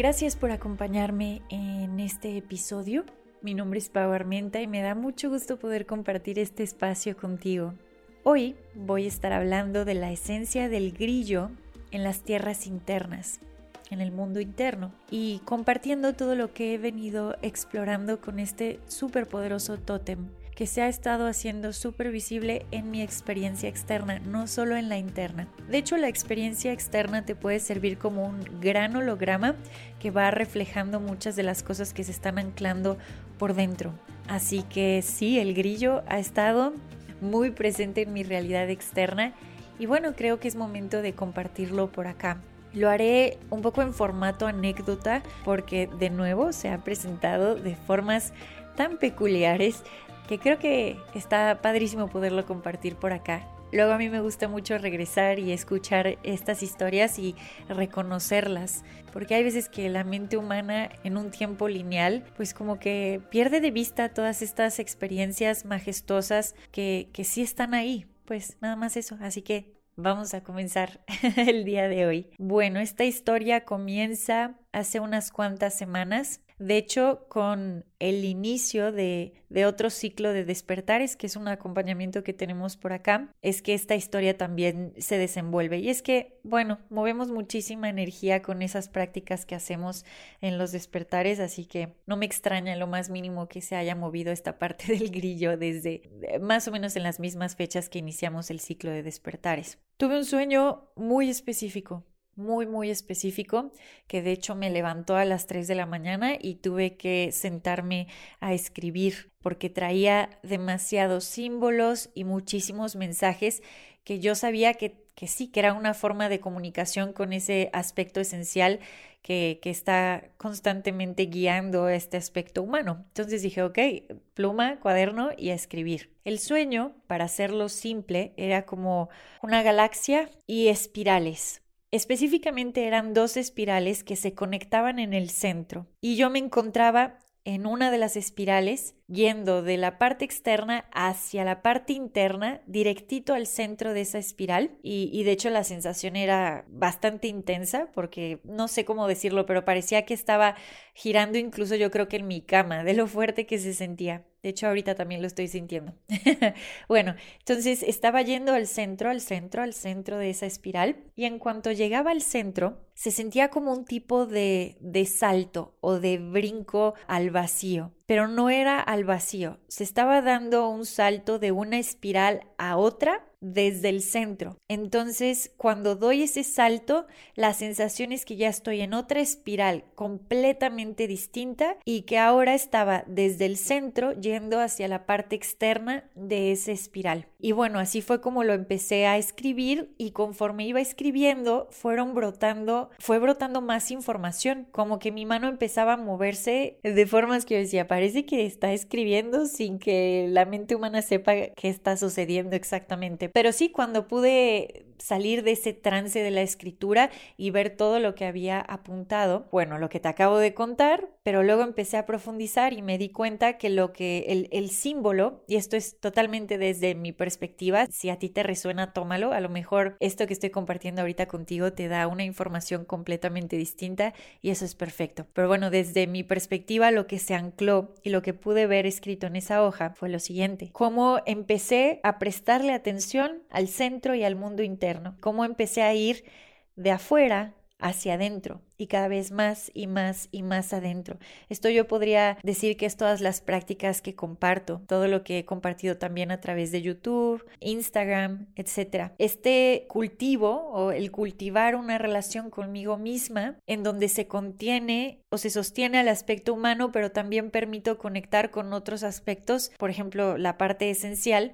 Gracias por acompañarme en este episodio. Mi nombre es Pau Armenta y me da mucho gusto poder compartir este espacio contigo. Hoy voy a estar hablando de la esencia del grillo en las tierras internas, en el mundo interno, y compartiendo todo lo que he venido explorando con este superpoderoso tótem que se ha estado haciendo súper visible en mi experiencia externa, no solo en la interna. De hecho, la experiencia externa te puede servir como un gran holograma que va reflejando muchas de las cosas que se están anclando por dentro. Así que sí, el grillo ha estado muy presente en mi realidad externa y bueno, creo que es momento de compartirlo por acá. Lo haré un poco en formato anécdota porque de nuevo se ha presentado de formas tan peculiares que creo que está padrísimo poderlo compartir por acá. Luego a mí me gusta mucho regresar y escuchar estas historias y reconocerlas, porque hay veces que la mente humana en un tiempo lineal, pues como que pierde de vista todas estas experiencias majestuosas que, que sí están ahí. Pues nada más eso, así que Vamos a comenzar el día de hoy. Bueno, esta historia comienza hace unas cuantas semanas de hecho, con el inicio de, otro ciclo de despertares, que es un acompañamiento que tenemos por acá, es que esta historia también se desenvuelve. Y es que, bueno, movemos muchísima energía con esas prácticas que hacemos en los despertares, así que no me extraña lo más mínimo que se haya movido esta parte del grillo desde eh, más o menos en las mismas fechas que iniciamos el ciclo de despertares. Tuve un sueño muy específico muy, muy específico, que de hecho me levantó a las 3 de la mañana y tuve que sentarme a escribir porque traía demasiados símbolos y muchísimos mensajes que yo sabía que, que sí, que era una forma de comunicación con ese aspecto esencial que, que, está constantemente guiando este aspecto humano. Entonces dije, ok, pluma, cuaderno y a escribir. El sueño, para hacerlo simple, era como una galaxia y espirales. Específicamente eran dos espirales que se conectaban en el centro y yo me encontraba en una de las espirales yendo de la parte externa hacia la parte interna, directito al centro de esa espiral. Y, de hecho la sensación era bastante intensa porque no sé cómo decirlo, pero parecía que estaba girando incluso yo creo que en mi cama, de lo fuerte que se sentía. De hecho, ahorita también lo estoy sintiendo. bueno, entonces estaba yendo al centro, al centro, al centro de esa espiral y en cuanto llegaba al centro, se sentía como un tipo de, de salto o de brinco al vacío pero no era al vacío, se estaba dando un salto de una espiral a otra desde el centro. Entonces, cuando doy ese salto, la sensación es que ya estoy en otra espiral completamente distinta y que ahora estaba desde el centro yendo hacia la parte externa de esa espiral. Y bueno, así fue como lo empecé a escribir y conforme iba escribiendo, fueron brotando, fue brotando más información, como que mi mano empezaba a moverse de formas que yo decía, parece que está escribiendo sin que la mente humana sepa qué está sucediendo exactamente. Pero sí, cuando pude salir de ese trance de la escritura y ver todo lo que había apuntado. Bueno, lo que te acabo de contar, pero luego empecé a profundizar y me di cuenta que lo que el, el símbolo, y esto es totalmente desde mi perspectiva, si a ti te resuena, tómalo. A lo mejor esto que estoy compartiendo ahorita contigo te da una información completamente distinta y eso es perfecto. Pero bueno, desde mi perspectiva, lo que se ancló y lo que pude ver escrito en esa hoja fue lo siguiente. Cómo empecé a prestarle atención al centro y al mundo interno cómo empecé a ir de afuera hacia adentro y cada vez más y más y más adentro. Esto yo podría decir que es todas las prácticas que comparto, todo lo que he compartido también a través de YouTube, Instagram, etc. Este cultivo o el cultivar una relación conmigo misma en donde se contiene o se sostiene al aspecto humano, pero también permito conectar con otros aspectos, por ejemplo, la parte esencial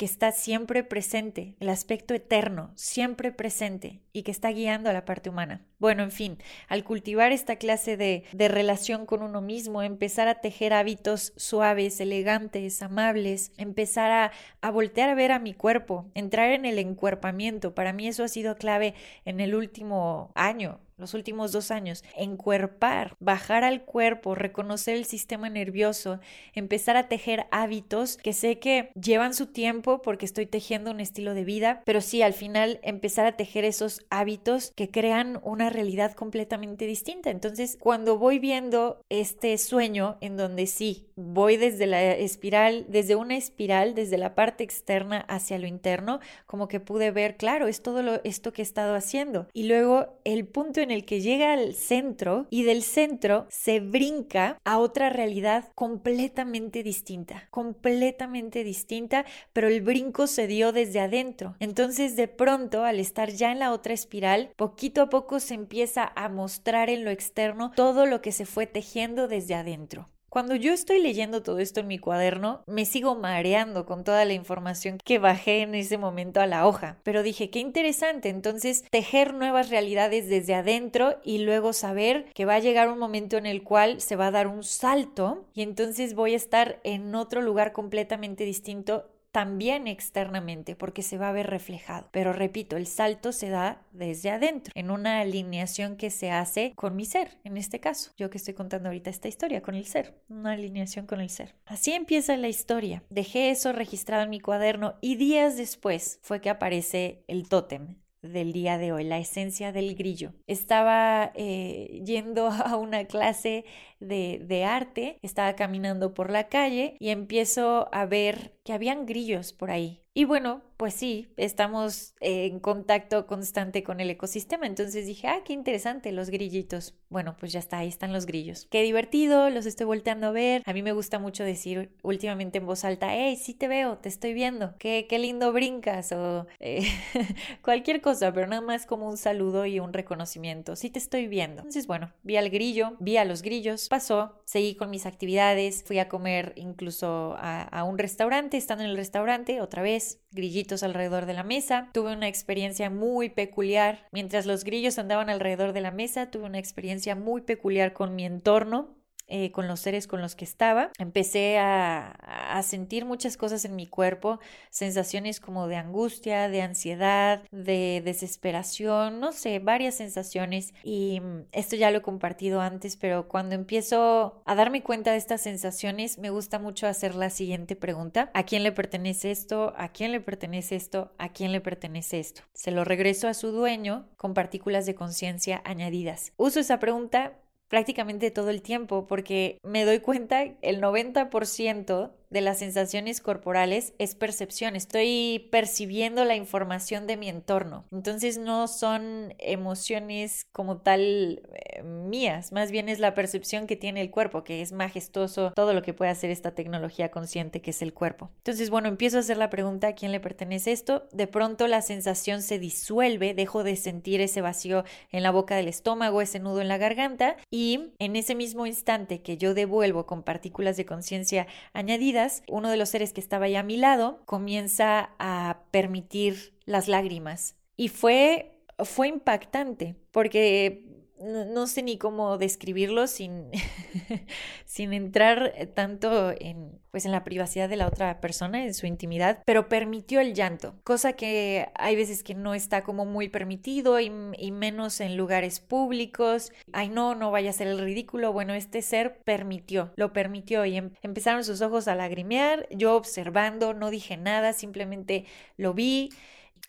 que está siempre presente, el aspecto eterno, siempre presente y que está guiando a la parte humana. Bueno, en fin, al cultivar esta clase de, de relación con uno mismo, empezar a tejer hábitos suaves, elegantes, amables, empezar a, a voltear a ver a mi cuerpo, entrar en el encuerpamiento, para mí eso ha sido clave en el último año, los últimos dos años, encuerpar, bajar al cuerpo, reconocer el sistema nervioso, empezar a tejer hábitos que sé que llevan su tiempo porque estoy tejiendo un estilo de vida, pero sí, al final empezar a tejer esos hábitos que crean una realidad completamente distinta. Entonces, cuando voy viendo este sueño en donde sí, voy desde la espiral, desde una espiral, desde la parte externa hacia lo interno, como que pude ver, claro, es todo lo, esto que he estado haciendo. Y luego el punto en el que llega al centro y del centro se brinca a otra realidad completamente distinta, completamente distinta, pero el brinco se dio desde adentro. Entonces de pronto, al estar ya en la otra espiral, poquito a poco se empieza a mostrar en lo externo todo lo que se fue tejiendo desde adentro. Cuando yo estoy leyendo todo esto en mi cuaderno, me sigo mareando con toda la información que bajé en ese momento a la hoja. Pero dije, qué interesante, entonces tejer nuevas realidades desde adentro y luego saber que va a llegar un momento en el cual se va a dar un salto y entonces voy a estar en otro lugar completamente distinto también externamente porque se va a ver reflejado. Pero repito, el salto se da desde adentro, en una alineación que se hace con mi ser, en este caso, yo que estoy contando ahorita esta historia, con el ser, una alineación con el ser. Así empieza la historia. Dejé eso registrado en mi cuaderno y días después fue que aparece el tótem del día de hoy, la esencia del grillo. Estaba eh, yendo a una clase de, de, arte, estaba caminando por la calle y empiezo a ver que habían grillos por ahí. Y bueno, pues sí, estamos en contacto constante con el ecosistema. Entonces dije, ah, qué interesante, los grillitos. Bueno, pues ya está, ahí están los grillos. Qué divertido, los estoy volteando a ver. A mí me gusta mucho decir últimamente en voz alta, hey, sí te veo, te estoy viendo. Qué, qué lindo brincas o eh, cualquier cosa, pero nada más como un saludo y un reconocimiento. Sí te estoy viendo. Entonces, bueno, vi al grillo, vi a los grillos, pasó, seguí con mis actividades, fui a comer incluso a, a un restaurante, estando en el restaurante, otra vez, grillitos alrededor de la mesa. Tuve una experiencia muy peculiar. Mientras los grillos andaban alrededor de la mesa, tuve una experiencia muy peculiar con mi entorno. Eh, con los seres con los que estaba. Empecé a, a, sentir muchas cosas en mi cuerpo, sensaciones como de angustia, de ansiedad, de desesperación, no sé, varias sensaciones. Y mm, esto ya lo he compartido antes, pero cuando empiezo a darme cuenta de estas sensaciones, me gusta mucho hacer la siguiente pregunta. ¿A quién le pertenece esto? ¿A quién le pertenece esto? ¿A quién le pertenece esto? Se lo regreso a su dueño con partículas de conciencia añadidas. Uso esa pregunta prácticamente todo el tiempo porque me doy cuenta el 90% de las sensaciones corporales es percepción. Estoy percibiendo la información de mi entorno. Entonces no son emociones como tal eh, mías, más bien es la percepción que tiene el cuerpo, que es majestuoso todo lo que puede hacer esta tecnología consciente que es el cuerpo. Entonces, bueno, empiezo a hacer la pregunta a quién le pertenece esto. De pronto la sensación se disuelve, dejo de sentir ese vacío en la boca del estómago, ese nudo en la garganta y en ese mismo instante que yo devuelvo con partículas de conciencia añadidas, uno de los seres que estaba ahí a mi lado comienza a permitir las lágrimas. Y fue, fue impactante porque no, sé ni cómo describirlo sin, sin entrar tanto en, pues en la privacidad de la otra persona, en su intimidad, pero permitió el llanto, cosa que hay veces que no está como muy permitido y, y menos en lugares públicos. Ay, no, no vaya a ser el ridículo. Bueno, este ser permitió, lo permitió y em, empezaron sus ojos a lagrimear, yo observando, no dije nada, simplemente lo vi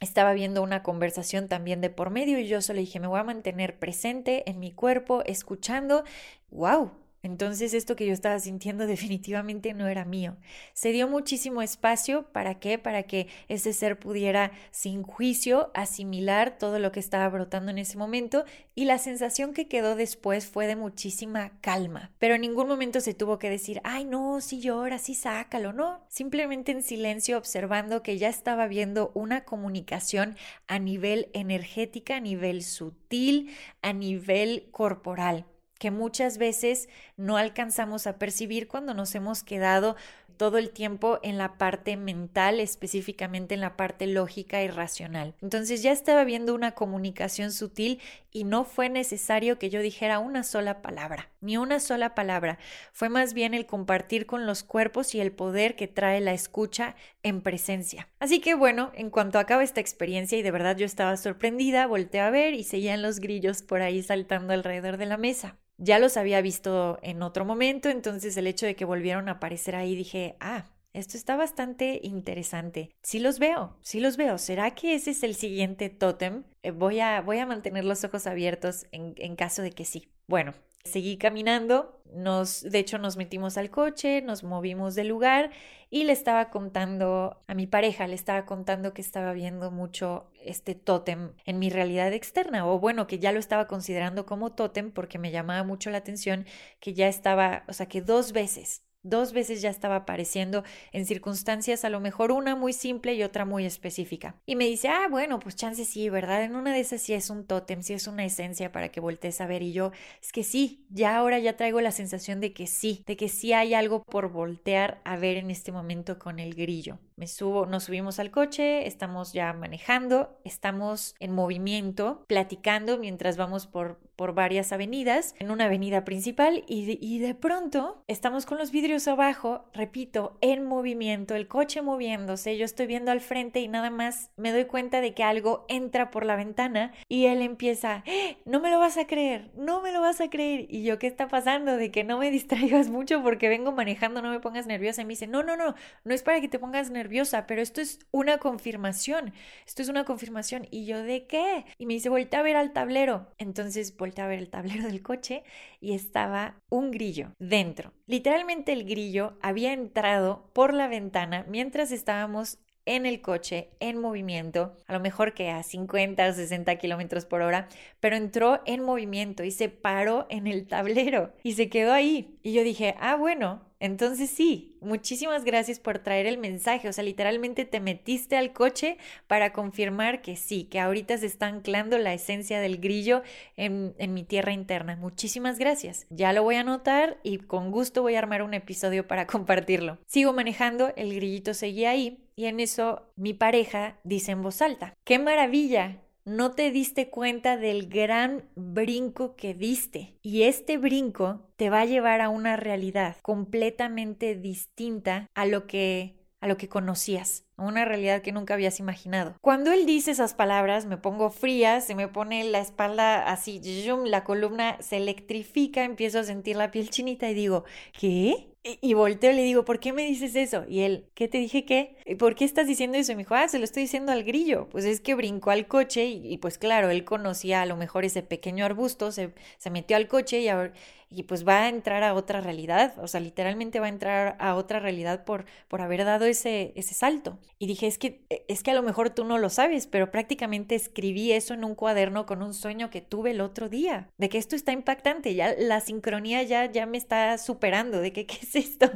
estaba viendo una conversación también de por medio y yo solo dije, me voy a mantener presente en mi cuerpo, escuchando. ¡Wow! Entonces esto que yo estaba sintiendo definitivamente no era mío. Se dio muchísimo espacio para qué? Para que ese ser pudiera sin juicio asimilar todo lo que estaba brotando en ese momento y la sensación que quedó después fue de muchísima calma. Pero en ningún momento se tuvo que decir, ay no, si llora, sí sácalo, no. Simplemente en silencio observando que ya estaba viendo una comunicación a nivel energética, a nivel sutil, a nivel corporal que muchas veces no alcanzamos a percibir cuando nos hemos quedado todo el tiempo en la parte mental, específicamente en la parte lógica y racional. Entonces ya estaba viendo una comunicación sutil y no fue necesario que yo dijera una sola palabra, ni una sola palabra. Fue más bien el compartir con los cuerpos y el poder que trae la escucha en presencia. Así que bueno, en cuanto acaba esta experiencia y de verdad yo estaba sorprendida, volteé a ver y seguían los grillos por ahí saltando alrededor de la mesa. Ya los había visto en otro momento, entonces el hecho de que volvieron a aparecer ahí dije, ah, esto está bastante interesante. Sí los veo, sí los veo. ¿Será que ese es el siguiente tótem? Eh, voy, a, voy a mantener los ojos abiertos en, en caso de que sí. Bueno, Seguí caminando, nos, de hecho nos metimos al coche, nos movimos del lugar y le estaba contando a mi pareja, le estaba contando que estaba viendo mucho este tótem en mi realidad externa, o bueno, que ya lo estaba considerando como tótem porque me llamaba mucho la atención que ya estaba, o sea, que dos veces Dos veces ya estaba apareciendo en circunstancias a lo mejor una muy simple y otra muy específica. Y me dice, ah, bueno, pues chance sí, ¿verdad? En una de esas sí es un tótem, sí es una esencia para que voltees a ver. Y yo, es que sí, ya ahora ya traigo la sensación de que sí, de que sí hay algo por voltear a ver en este momento con el grillo. Me subo, nos subimos al coche, estamos ya manejando, estamos en movimiento, platicando mientras vamos por, por varias avenidas, en una avenida principal y y de pronto estamos con los vidrios abajo, repito, en movimiento, el coche moviéndose, yo estoy viendo al frente y nada más me doy cuenta de que algo entra por la ventana y él empieza, ¡Eh! no me lo vas a creer, no me lo vas a creer. Y yo, ¿qué está pasando? De que no me distraigas mucho porque vengo manejando, no me pongas nerviosa. Y me dice, no, no, no, no es para que te pongas nerviosa, pero esto es una confirmación, esto es una confirmación. Y yo, ¿de qué? Y me dice, voltea a ver al tablero. Entonces voltea a ver el tablero del coche y estaba un grillo dentro. Literalmente el grillo había entrado por la ventana mientras estábamos en el coche, en movimiento, a lo mejor que a 50 o 60 kilómetros por hora, pero entró en movimiento y se paró en el tablero y se quedó ahí. Y yo dije, ah, bueno, entonces sí, muchísimas gracias por traer el mensaje. O sea, literalmente te metiste al coche para confirmar que sí, que ahorita se está anclando la esencia del grillo en, mi tierra interna. Muchísimas gracias. Ya lo voy a anotar y con gusto voy a armar un episodio para compartirlo. Sigo manejando, el grillito seguía ahí y en eso mi pareja dice en voz alta, ¡qué maravilla! No te diste cuenta del gran brinco que diste. Y este brinco te va a llevar a una realidad completamente distinta a lo que a lo que conocías, a una realidad que nunca habías imaginado. Cuando él dice esas palabras, me pongo fría, se me pone la espalda así, la columna se electrifica, empiezo a sentir la piel chinita y digo, ¿qué? Y, volteo y le digo, ¿por qué me dices eso? Y él, ¿qué te dije qué? ¿Por qué estás diciendo eso? Y me dijo, ah, se lo estoy diciendo al grillo. Pues es que brincó al coche y, pues claro, él conocía a lo mejor ese pequeño arbusto, se, se metió al coche y ahora y pues va a entrar a otra realidad, o sea, literalmente va a entrar a otra realidad por, por haber dado ese, ese salto. Y dije, es que, es que a lo mejor tú no lo sabes, pero prácticamente escribí eso en un cuaderno con un sueño que tuve el otro día, de que esto está impactante, ya la sincronía ya, ya me está superando, de que, ¿qué es esto?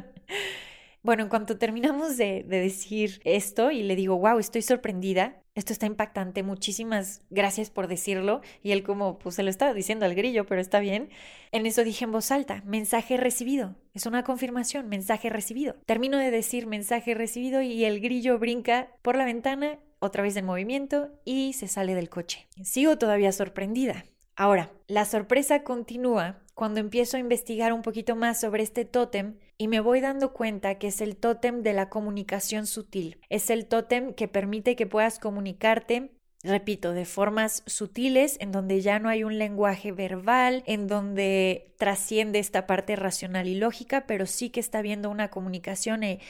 Bueno, en cuanto terminamos de, de, decir esto y le digo, wow, estoy sorprendida, esto está impactante, muchísimas gracias por decirlo. Y él como, pues se lo estaba diciendo al grillo, pero está bien. En eso dije en voz alta, mensaje recibido. Es una confirmación, mensaje recibido. Termino de decir mensaje recibido y el grillo brinca por la ventana, otra vez en movimiento y se sale del coche. Sigo todavía sorprendida. Ahora, la sorpresa continúa cuando empiezo a investigar un poquito más sobre este tótem y me voy dando cuenta que es el tótem de la comunicación sutil. Es el tótem que permite que puedas comunicarte repito, de formas sutiles, en donde ya no hay un lenguaje verbal, en donde trasciende esta parte racional y lógica, pero sí que está habiendo una comunicación eh,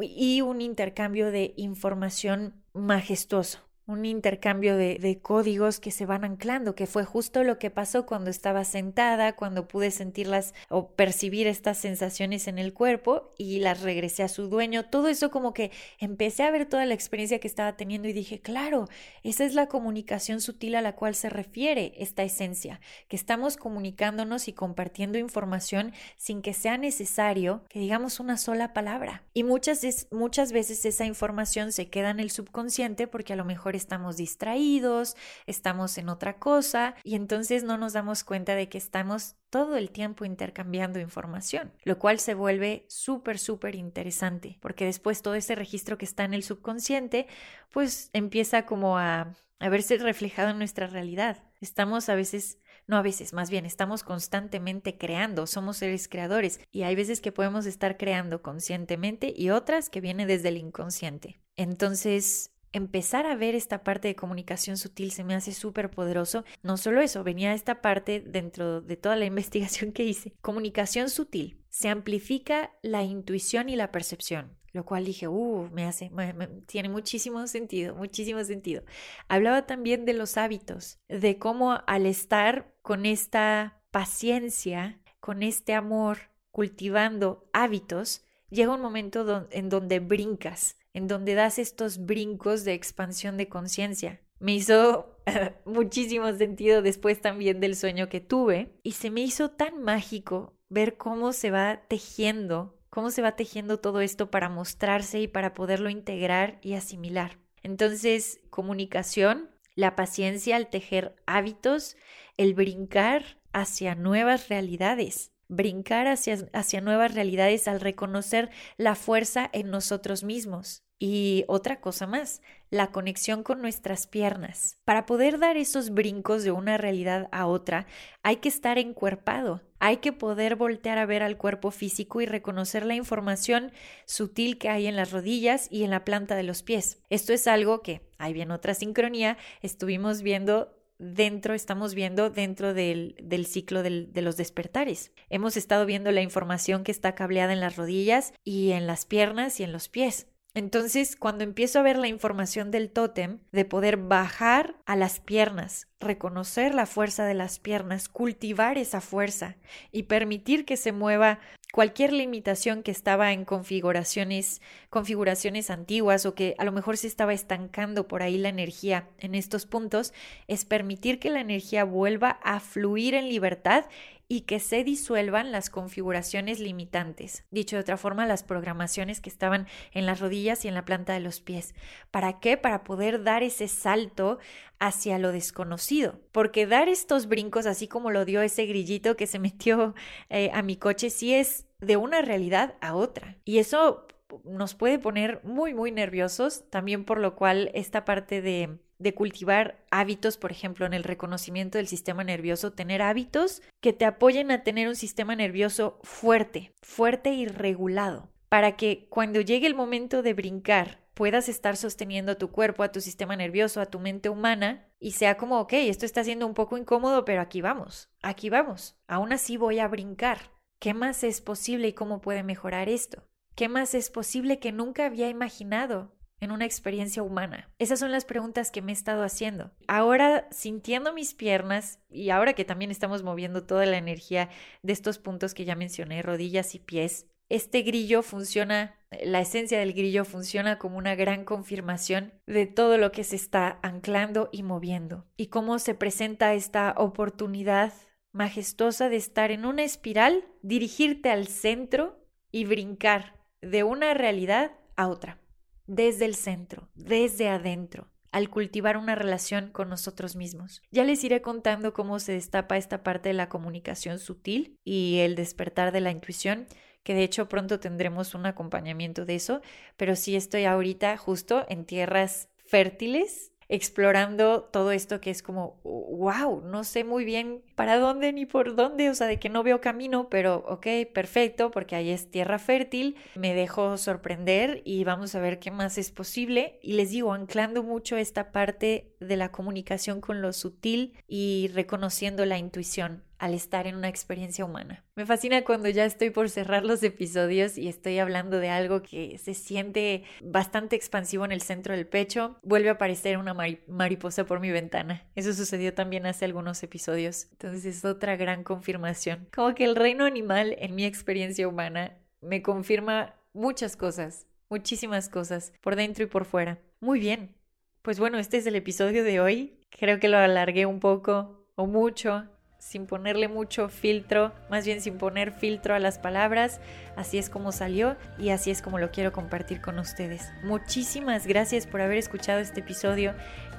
y un intercambio de información majestuoso un intercambio de, códigos que se van anclando, que fue justo lo que pasó cuando estaba sentada, cuando pude sentirlas o percibir estas sensaciones en el cuerpo y las regresé a su dueño. Todo eso como que empecé a ver toda la experiencia que estaba teniendo y dije, claro, esa es la comunicación sutil a la cual se refiere esta esencia, que estamos comunicándonos y compartiendo información sin que sea necesario que digamos una sola palabra. Y muchas, muchas veces esa información se queda en el subconsciente porque a lo mejor estamos distraídos, estamos en otra cosa y entonces no nos damos cuenta de que estamos todo el tiempo intercambiando información, lo cual se vuelve súper, súper interesante, porque después todo ese registro que está en el subconsciente, pues empieza como a, a verse reflejado en nuestra realidad. Estamos a veces no a veces, más bien estamos constantemente creando, somos seres creadores y hay veces que podemos estar creando conscientemente y otras que vienen desde el inconsciente. Entonces, empezar a ver esta parte de comunicación sutil se me hace súper poderoso. No solo eso, venía esta parte dentro de toda la investigación que hice. Comunicación sutil. Se amplifica la intuición y la percepción. Lo cual dije, uh, me hace, tiene muchísimo sentido, muchísimo sentido. Hablaba también de los hábitos, de cómo al estar con esta paciencia, con este amor, cultivando hábitos, llega un momento en donde brincas, en donde das estos brincos de expansión de conciencia. Me hizo muchísimo sentido después también del sueño que tuve y se me hizo tan mágico ver cómo se va tejiendo, cómo se va tejiendo todo esto para mostrarse y para poderlo integrar y asimilar. Entonces, comunicación, la paciencia al tejer hábitos, el brincar hacia nuevas realidades brincar hacia, hacia, nuevas realidades al reconocer la fuerza en nosotros mismos. Y otra cosa más, la conexión con nuestras piernas. Para poder dar esos brincos de una realidad a otra, hay que estar encuerpado, hay que poder voltear a ver al cuerpo físico y reconocer la información sutil que hay en las rodillas y en la planta de los pies. Esto es algo que, ahí bien otra sincronía, estuvimos viendo dentro, estamos viendo dentro del, del ciclo de los despertares. Hemos estado viendo la información que está cableada en las rodillas y en las piernas y en los pies. Entonces, cuando empiezo a ver la información del tótem, de poder bajar a las piernas, reconocer la fuerza de las piernas, cultivar esa fuerza y permitir que se mueva cualquier limitación que estaba en configuraciones, configuraciones antiguas o que a lo mejor se estaba estancando por ahí la energía en estos puntos, es permitir que la energía vuelva a fluir en libertad y que se disuelvan las configuraciones limitantes. Dicho de otra forma, las programaciones que estaban en las rodillas y en la planta de los pies. ¿Para qué? Para poder dar ese salto hacia lo desconocido. Porque dar estos brincos, así como lo dio ese grillito que se metió eh, a mi coche, sí es de una realidad a otra. Y eso nos puede poner muy, muy nerviosos, también por lo cual esta parte de de cultivar hábitos, por ejemplo, en el reconocimiento del sistema nervioso, tener hábitos que te apoyen a tener un sistema nervioso fuerte, fuerte y regulado, para que cuando llegue el momento de brincar puedas estar sosteniendo a tu cuerpo, a tu sistema nervioso, a tu mente humana y sea como, ok, esto está siendo un poco incómodo, pero aquí vamos, aquí vamos, aún así voy a brincar. ¿Qué más es posible y cómo puede mejorar esto? ¿Qué más es posible que nunca había imaginado? En una experiencia humana? Esas son las preguntas que me he estado haciendo. Ahora, sintiendo mis piernas y ahora que también estamos moviendo toda la energía de estos puntos que ya mencioné, rodillas y pies, este grillo funciona, la esencia del grillo funciona como una gran confirmación de todo lo que se está anclando y moviendo y cómo se presenta esta oportunidad majestuosa de estar en una espiral, dirigirte al centro y brincar de una realidad a otra desde el centro, desde adentro, al cultivar una relación con nosotros mismos. Ya les iré contando cómo se destapa esta parte de la comunicación sutil y el despertar de la intuición, que de hecho pronto tendremos un acompañamiento de eso, pero sí estoy ahorita justo en tierras fértiles explorando todo esto que es como, wow, no sé muy bien para dónde ni por dónde, o sea, de que no veo camino, pero ok, perfecto, porque ahí es tierra fértil, me dejo sorprender y vamos a ver qué más es posible. Y les digo, anclando mucho esta parte de la comunicación con lo sutil y reconociendo la intuición al estar en una experiencia humana. Me fascina cuando ya estoy por cerrar los episodios y estoy hablando de algo que se siente bastante expansivo en el centro del pecho, vuelve a aparecer una mariposa por mi ventana. Eso sucedió también hace algunos episodios. Entonces es otra gran confirmación. Como que el reino animal en mi experiencia humana me confirma muchas cosas, muchísimas cosas, por dentro y por fuera. Muy bien. Pues bueno, este es el episodio de hoy. Creo que lo alargué un poco o mucho sin ponerle mucho filtro, más bien sin poner filtro a las palabras. Así es como salió y así es como lo quiero compartir con ustedes. Muchísimas gracias por haber escuchado este episodio.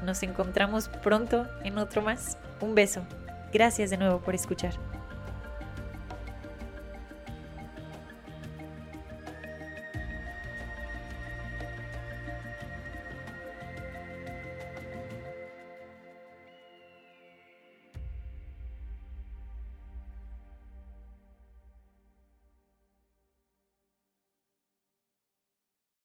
Nos encontramos pronto en otro más. Un beso. Gracias de nuevo por escuchar.